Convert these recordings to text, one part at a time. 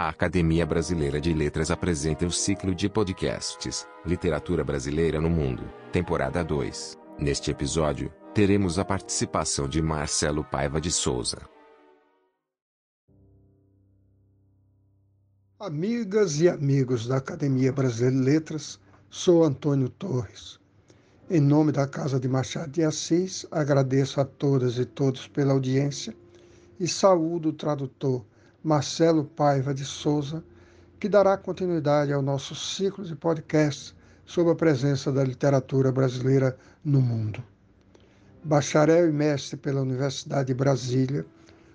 A Academia Brasileira de Letras apresenta o ciclo de podcasts Literatura Brasileira no Mundo, temporada 2. Neste episódio, teremos a participação de Marcelo Paiva de Souza. Amigas e amigos da Academia Brasileira de Letras, sou Antônio Torres. Em nome da Casa de Machado de Assis, agradeço a todas e todos pela audiência e saúdo o tradutor Marcelo Paiva de Souza, que dará continuidade ao nosso ciclo de podcasts sobre a presença da literatura brasileira no mundo. Bacharel e mestre pela Universidade de Brasília,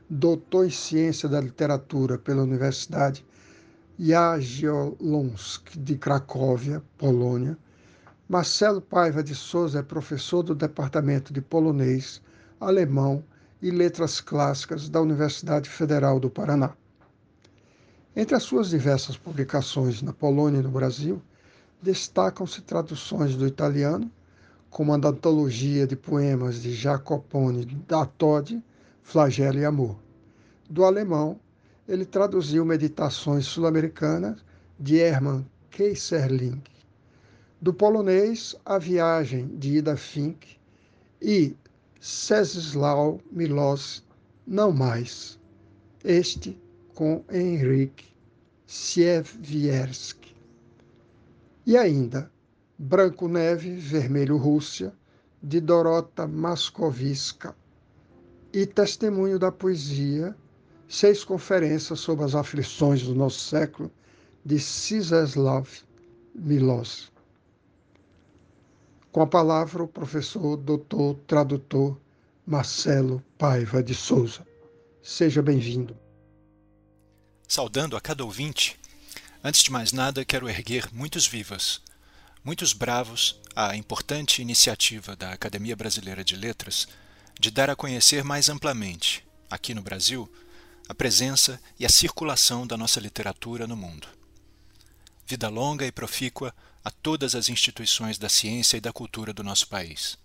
doutor em Ciência da Literatura pela Universidade Jagiellonsk de Cracóvia, Polônia, Marcelo Paiva de Souza é professor do Departamento de Polonês, Alemão e Letras Clássicas da Universidade Federal do Paraná. Entre as suas diversas publicações na Polônia e no Brasil, destacam-se traduções do italiano, como a antologia de poemas de Jacopone da Todi, Flagelo e Amor. Do alemão, ele traduziu Meditações Sul-Americanas de Hermann Keyserling. Do polonês, A Viagem de Ida Fink e Ceslau Milos, Não Mais. Este com Henryk Siewierski. E ainda Branco Neve, Vermelho Rússia, de Dorota Maskovska. E Testemunho da Poesia, seis conferências sobre as aflições do nosso século, de Czeslaw Milos. Com a palavra, o professor, doutor, tradutor Marcelo Paiva de Souza. Seja bem-vindo. Saudando a cada ouvinte, antes de mais nada quero erguer muitos vivas, muitos bravos à importante iniciativa da Academia Brasileira de Letras de dar a conhecer mais amplamente, aqui no Brasil, a presença e a circulação da nossa literatura no mundo. Vida longa e profícua a todas as instituições da ciência e da cultura do nosso país.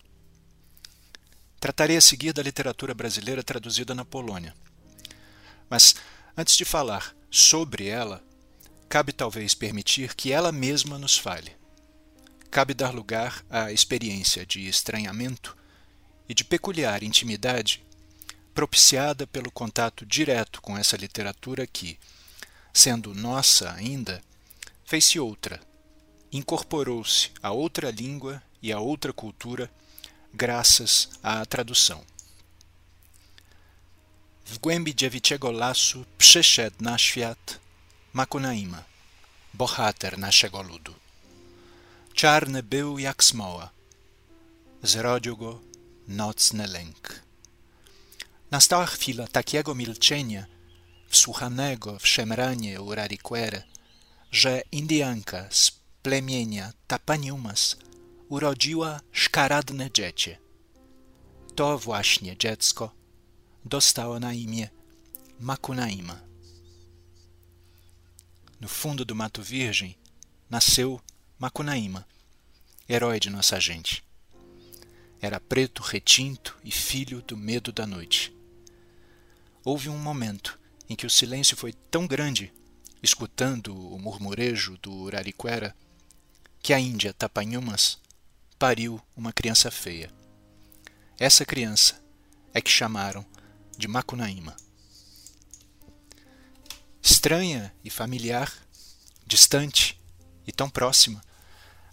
Tratarei a seguir da literatura brasileira traduzida na Polônia. Mas, antes de falar sobre ela, cabe talvez permitir que ela mesma nos fale. Cabe dar lugar à experiência de estranhamento e de peculiar intimidade propiciada pelo contato direto com essa literatura que, sendo nossa ainda, fez-se outra, incorporou-se a outra língua e a outra cultura graças à tradução. W głębi dziewiczego lasu przyszedł na świat Makunaima, bohater naszego ludu. Czarny był jak smoła, zrodził go nocny lęk. Nastała chwila takiego milczenia, wsłuchanego w szemranie Urariquere, że Indianka z plemienia Tapaniumas urodziła szkaradne dziecię. To właśnie dziecko dostało na imię. No fundo do Mato Virgem nasceu Macunaíma, herói de nossa gente. Era preto, retinto e filho do medo da noite houve um momento em que o silêncio foi tão grande, escutando o murmurejo do Urariquera, que a Índia Tapanhumas pariu uma criança feia. Essa criança é que chamaram de Macunaíma. Estranha e familiar, distante e tão próxima,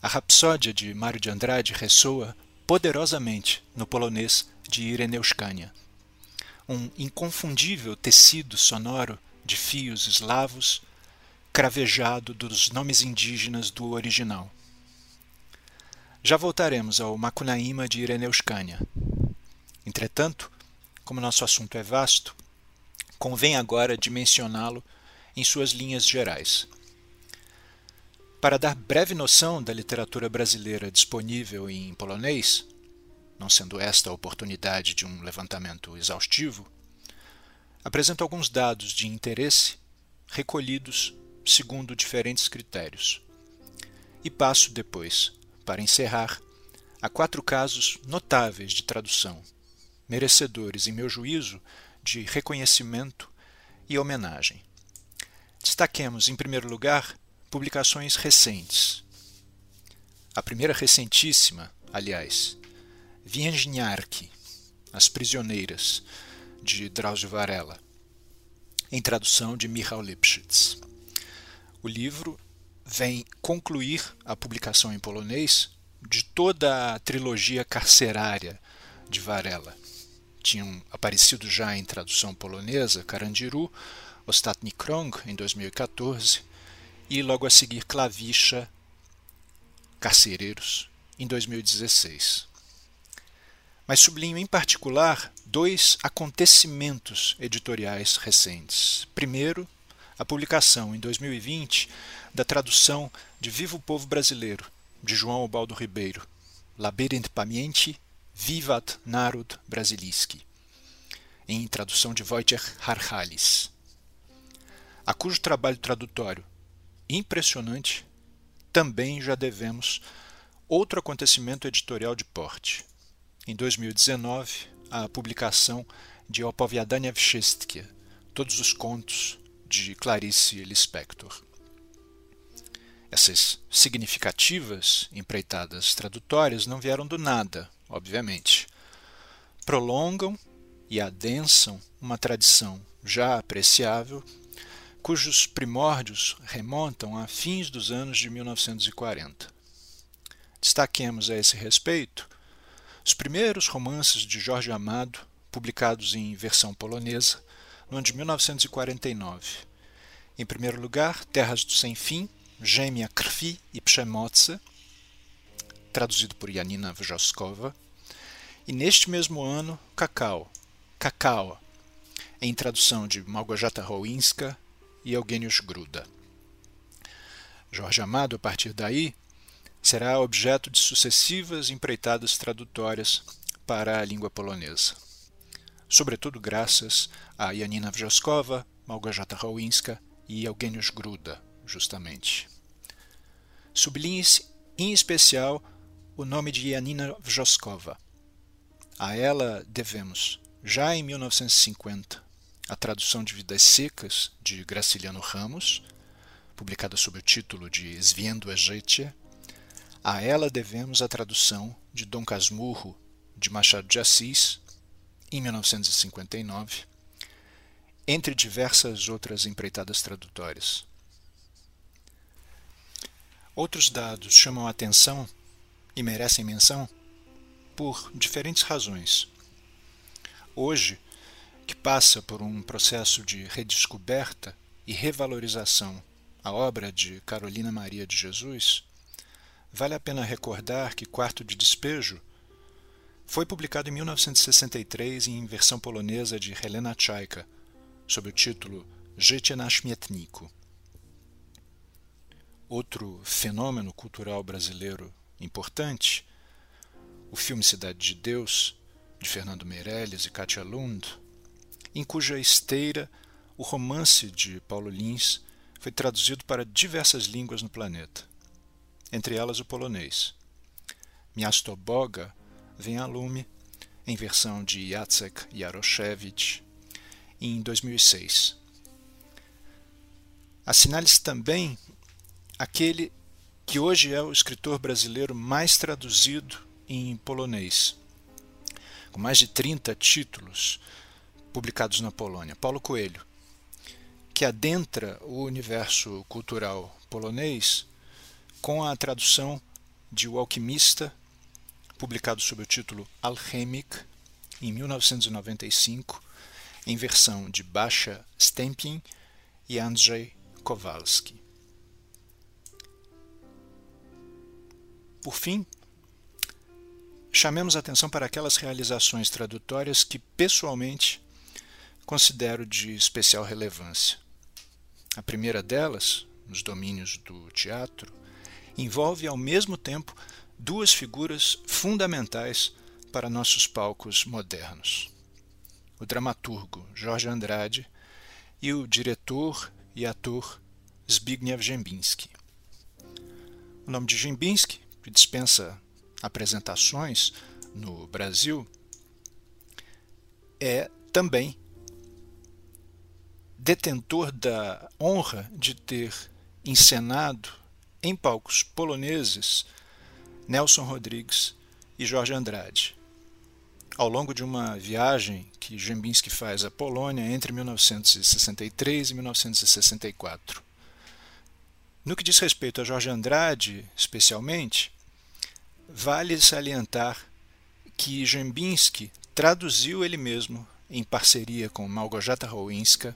a rapsódia de Mário de Andrade ressoa poderosamente no polonês de Ireneuskania um inconfundível tecido sonoro de fios eslavos cravejado dos nomes indígenas do original. Já voltaremos ao Macunaíma de Ireneuskania. Entretanto, como nosso assunto é vasto, convém agora dimensioná-lo em suas linhas gerais. Para dar breve noção da literatura brasileira disponível em polonês, não sendo esta a oportunidade de um levantamento exaustivo, apresento alguns dados de interesse recolhidos segundo diferentes critérios. E passo depois, para encerrar, a quatro casos notáveis de tradução, merecedores, em meu juízo, de reconhecimento e homenagem. Destaquemos, em primeiro lugar, publicações recentes. A primeira recentíssima, aliás, Więźniarki, As Prisioneiras, de Drauzio Varela, em tradução de Michał Lipschitz. O livro vem concluir a publicação em polonês de toda a trilogia carcerária de Varela. Tinham aparecido já em tradução polonesa Carandiru, Ostatni Krąg, em 2014, e logo a seguir Clavicha, Carcereiros, em 2016. Mas sublinho em particular dois acontecimentos editoriais recentes. Primeiro, a publicação em 2020 da tradução de Viva o Povo Brasileiro, de João Obaldo Ribeiro, Labyrinth Pamięci, Vivat Narod Brasiliski, em tradução de Wojciech Harhalis, a cujo trabalho tradutório impressionante também já devemos outro acontecimento editorial de porte. Em 2019, a publicação de Opowiadania Wszystkie, Todos os Contos, de Clarice Lispector. Essas significativas empreitadas tradutórias não vieram do nada, obviamente. Prolongam e adensam uma tradição já apreciável, cujos primórdios remontam a fins dos anos de 1940. Destaquemos a esse respeito os primeiros romances de Jorge Amado, publicados em versão polonesa, no ano de 1949. Em primeiro lugar, Terras do Sem Fim, Gêmea Krwi e Przemocy, traduzido por Janina Wrzoskowa, e neste mesmo ano, Cacau, Cacau, em tradução de Małgorzata Roinska e Eugênios Gruda. Jorge Amado, a partir daí, será objeto de sucessivas empreitadas tradutórias para a língua polonesa, sobretudo graças a Janina Wrzoskowa, Małgorzata Roinska e Eugênios Gruda, justamente. Sublinhe-se em especial o nome de Janina Wrzoskowa. A ela devemos, já em 1950, a tradução de Vidas Secas de Graciliano Ramos, publicada sob o título de Zviendo Ejetia. A ela devemos a tradução de Dom Casmurro de Machado de Assis, em 1959, entre diversas outras empreitadas tradutórias. Outros dados chamam a atenção e merecem menção por diferentes razões. Hoje, que passa por um processo de redescoberta e revalorização a obra de Carolina Maria de Jesus, vale a pena recordar que Quarto de Despejo foi publicado em 1963 em versão polonesa de Helena Tchaika, sob o título Życie na śmietniku. Outro fenômeno cultural brasileiro importante, o filme Cidade de Deus, de Fernando Meirelles e Katia Lund, em cuja esteira o romance de Paulo Lins foi traduzido para diversas línguas no planeta, entre elas o polonês. Miasto Boga vem a lume, em versão de Jacek Jaroszewicz, em 2006. Assinale-se também aquele que hoje é o escritor brasileiro mais traduzido em polonês, com mais de 30 títulos publicados na Polônia, Paulo Coelho, que adentra o universo cultural polonês com a tradução de O Alquimista, publicado sob o título Alchemik, em 1995, em versão de Basha Stempin e Andrzej Kowalski. Por fim, chamemos atenção para aquelas realizações tradutórias que, pessoalmente, considero de especial relevância. A primeira delas, nos domínios do teatro, envolve ao mesmo tempo duas figuras fundamentais para nossos palcos modernos: o dramaturgo Jorge Andrade e o diretor e ator Zbigniew Jembinski. O nome de Jembinski que dispensa apresentações no Brasil, é também detentor da honra de ter encenado em palcos poloneses Nelson Rodrigues e Jorge Andrade. Ao longo de uma viagem que Gembinski faz à Polônia entre 1963 e 1964. No que diz respeito a Jorge Andrade, especialmente, vale salientar que Gembinski traduziu ele mesmo, em parceria com Malgorzata Rowinska,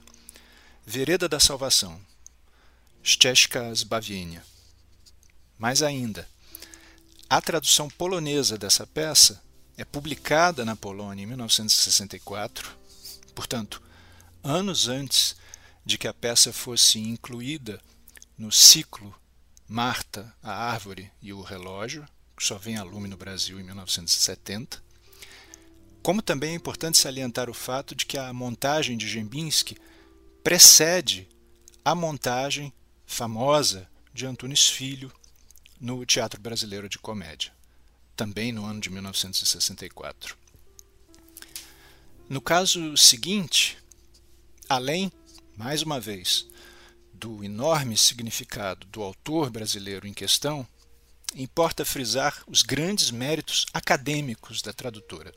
Vereda da Salvação, Ścieżka Zbawienia. Mais ainda, a tradução polonesa dessa peça é publicada na Polônia em 1964, portanto, anos antes de que a peça fosse incluída no ciclo Marta, a Árvore e o Relógio, só vem a lume no Brasil em 1970. Como também é importante salientar o fato de que a montagem de Gembinski precede a montagem famosa de Antunes Filho no Teatro Brasileiro de Comédia, também no ano de 1964. No caso seguinte, além, mais uma vez, do enorme significado do autor brasileiro em questão, importa frisar os grandes méritos acadêmicos da tradutora,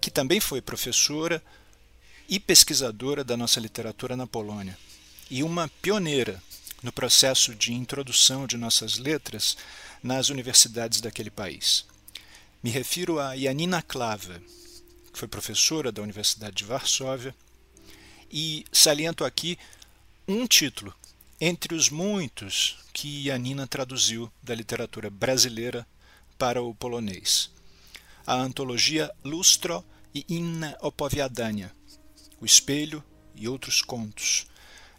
que também foi professora e pesquisadora da nossa literatura na Polônia, e uma pioneira no processo de introdução de nossas letras nas universidades daquele país. Me refiro a Janina Klava, que foi professora da Universidade de Varsóvia, e saliento aqui um título entre os muitos que Janina traduziu da literatura brasileira para o polonês. A antologia Lustro e Inne Opowiadania, O Espelho e Outros Contos,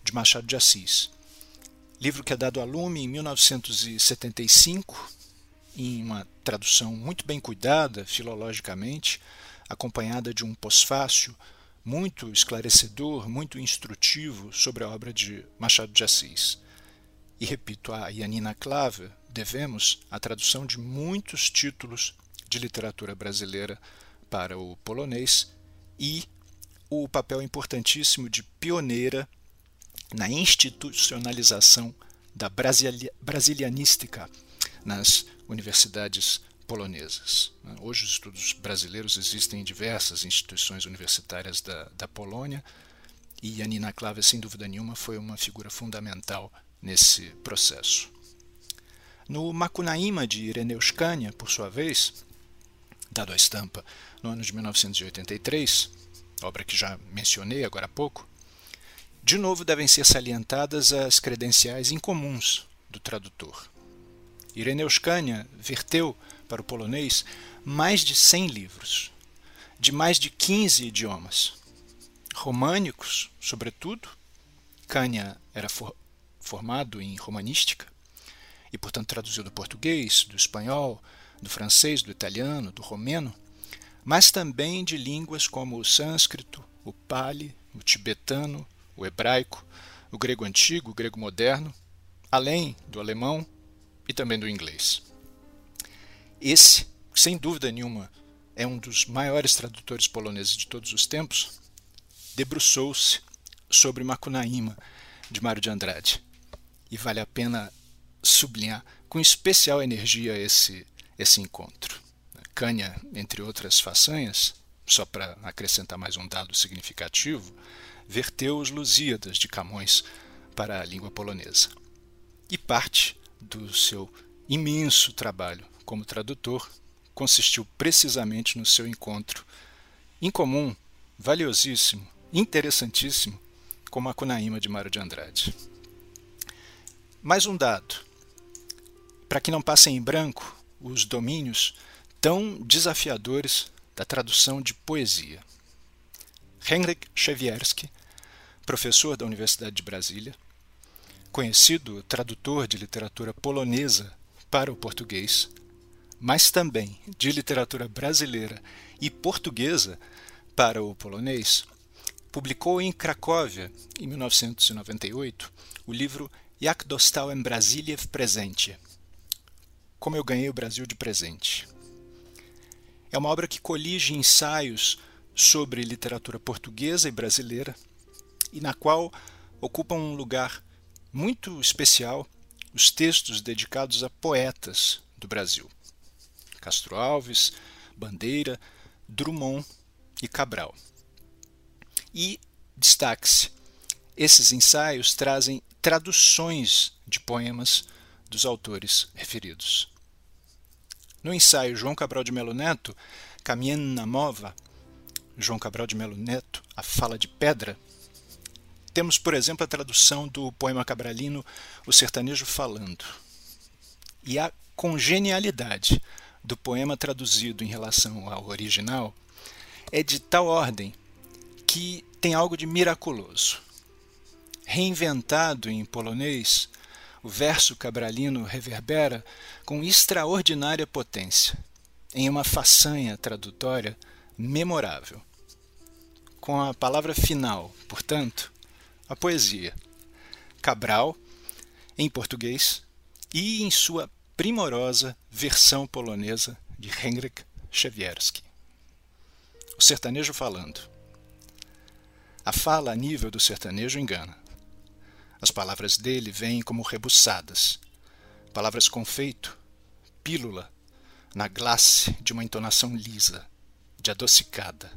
de Machado de Assis. Livro que é dado a lume em 1975, em uma tradução muito bem cuidada filologicamente, acompanhada de um pós-fácil muito esclarecedor, muito instrutivo sobre a obra de Machado de Assis. E repito, a Yanina Clave devemos a tradução de muitos títulos de literatura brasileira para o polonês e o papel importantíssimo de pioneira na institucionalização da brasilianística nas universidades polonesas. Né? Hoje, os estudos brasileiros existem em diversas instituições universitárias da, da Polônia e a Nina Klave, sem dúvida nenhuma, foi uma figura fundamental nesse processo. No Macunaíma de Ireneu Scania, por sua vez, dado a estampa no ano de 1983, obra que já mencionei agora há pouco, de novo devem ser salientadas as credenciais incomuns do tradutor. Ireneu Scania verteu para o polonês mais de 100 livros, de mais de 15 idiomas. Românicos, sobretudo. Cânia era for formado em romanística e, portanto, traduziu do português, do espanhol, do francês, do italiano, do romeno, mas também de línguas como o sânscrito, o pali, o tibetano, o hebraico, o grego antigo, o grego moderno, além do alemão e também do inglês. Esse, sem dúvida nenhuma, é um dos maiores tradutores poloneses de todos os tempos, debruçou-se sobre Macunaíma, de Mário de Andrade. E vale a pena sublinhar com especial energia esse, esse encontro. Cânia, entre outras façanhas, só para acrescentar mais um dado significativo, verteu os Lusíadas de Camões para a língua polonesa. E parte do seu imenso trabalho como tradutor consistiu precisamente no seu encontro incomum, valiosíssimo, interessantíssimo com Macunaíma de Mário de Andrade. Mais um dado. Para que não passem em branco os domínios tão desafiadores da tradução de poesia. Henryk Chewierski, professor da Universidade de Brasília, conhecido tradutor de literatura polonesa para o português, mas também de literatura brasileira e portuguesa para o polonês, publicou em Cracóvia, em 1998, o livro Jak dostałem Brasília w prezencie Como eu ganhei o Brasil de presente. É uma obra que colige ensaios sobre literatura portuguesa e brasileira, e na qual ocupam um lugar muito especial os textos dedicados a poetas do Brasil. Castro Alves, Bandeira, Drummond e Cabral. E destaque-se, esses ensaios trazem traduções de poemas dos autores referidos. No ensaio João Cabral de Melo Neto, Caminhando na Mova, João Cabral de Melo Neto, A Fala de Pedra, temos, por exemplo, a tradução do poema cabralino O Sertanejo Falando. E a congenialidade do poema traduzido em relação ao original é de tal ordem que tem algo de miraculoso. Reinventado em polonês, o verso cabralino reverbera com extraordinária potência, em uma façanha tradutória memorável. Com a palavra final, portanto, a poesia. Cabral, em português, e em sua primorosa versão polonesa de Henryk Siewierski. O sertanejo falando. A fala a nível do sertanejo engana. As palavras dele vêm como rebuçadas, palavras com feito, pílula, na glace de uma entonação lisa, de adocicada.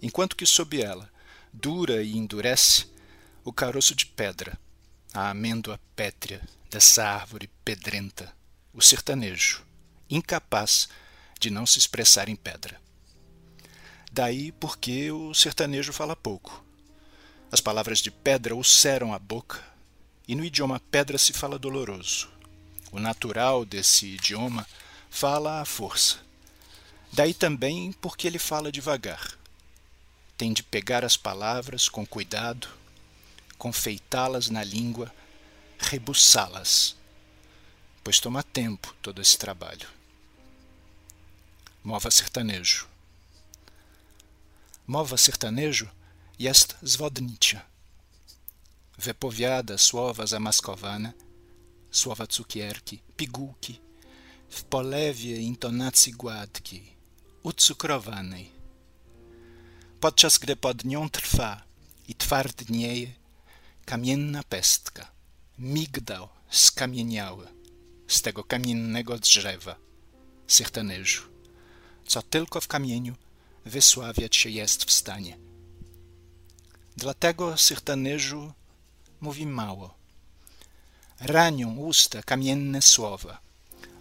Enquanto que sob ela, dura e endurece, o caroço de pedra, a amêndoa pétrea dessa árvore pedrenta, o sertanejo, incapaz de não se expressar em pedra. Daí porque o sertanejo fala pouco. As palavras de pedra ulceram a boca, e no idioma pedra se fala doloroso. O natural desse idioma fala à força. Daí também porque ele fala devagar. Tem de pegar as palavras com cuidado, confeitá-las na língua, rebuçá-las, pois toma tempo todo esse trabalho. Mova sertanejo. Mowa sertanejo jest zwodnicza. Wypowiada słowa zamaskowane, słowa cukierki, pigułki, w polewie intonacji gładkiej, ucukrowanej. Podczas gdy pod nią trwa i twardnieje, kamienna pestka, migdał skamieniały z tego kamiennego drzewa, sertaneżu, co tylko w kamieniu wysławiać się jest w stanie. Dlatego sertaneżu mówi mało. Ranią usta kamienne słowa.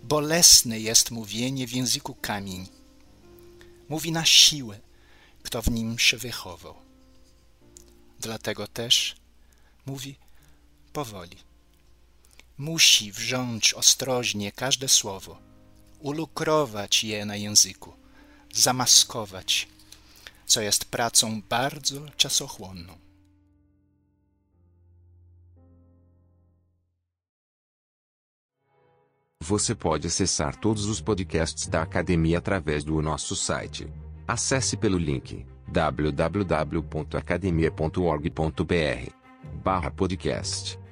Bolesne jest mówienie w języku kamień. Mówi na siłę, kto w nim się wychował. Dlatego też Mówi powoli. Musi wrząć ostrożnie każde słowo, ulukrować je na języku, zamaskować, co jest pracą bardzo czasochłonną. Você pode acessar todos os podcasts da academia através do nosso site. Acesse pelo link www.academia.org.br barra podcast.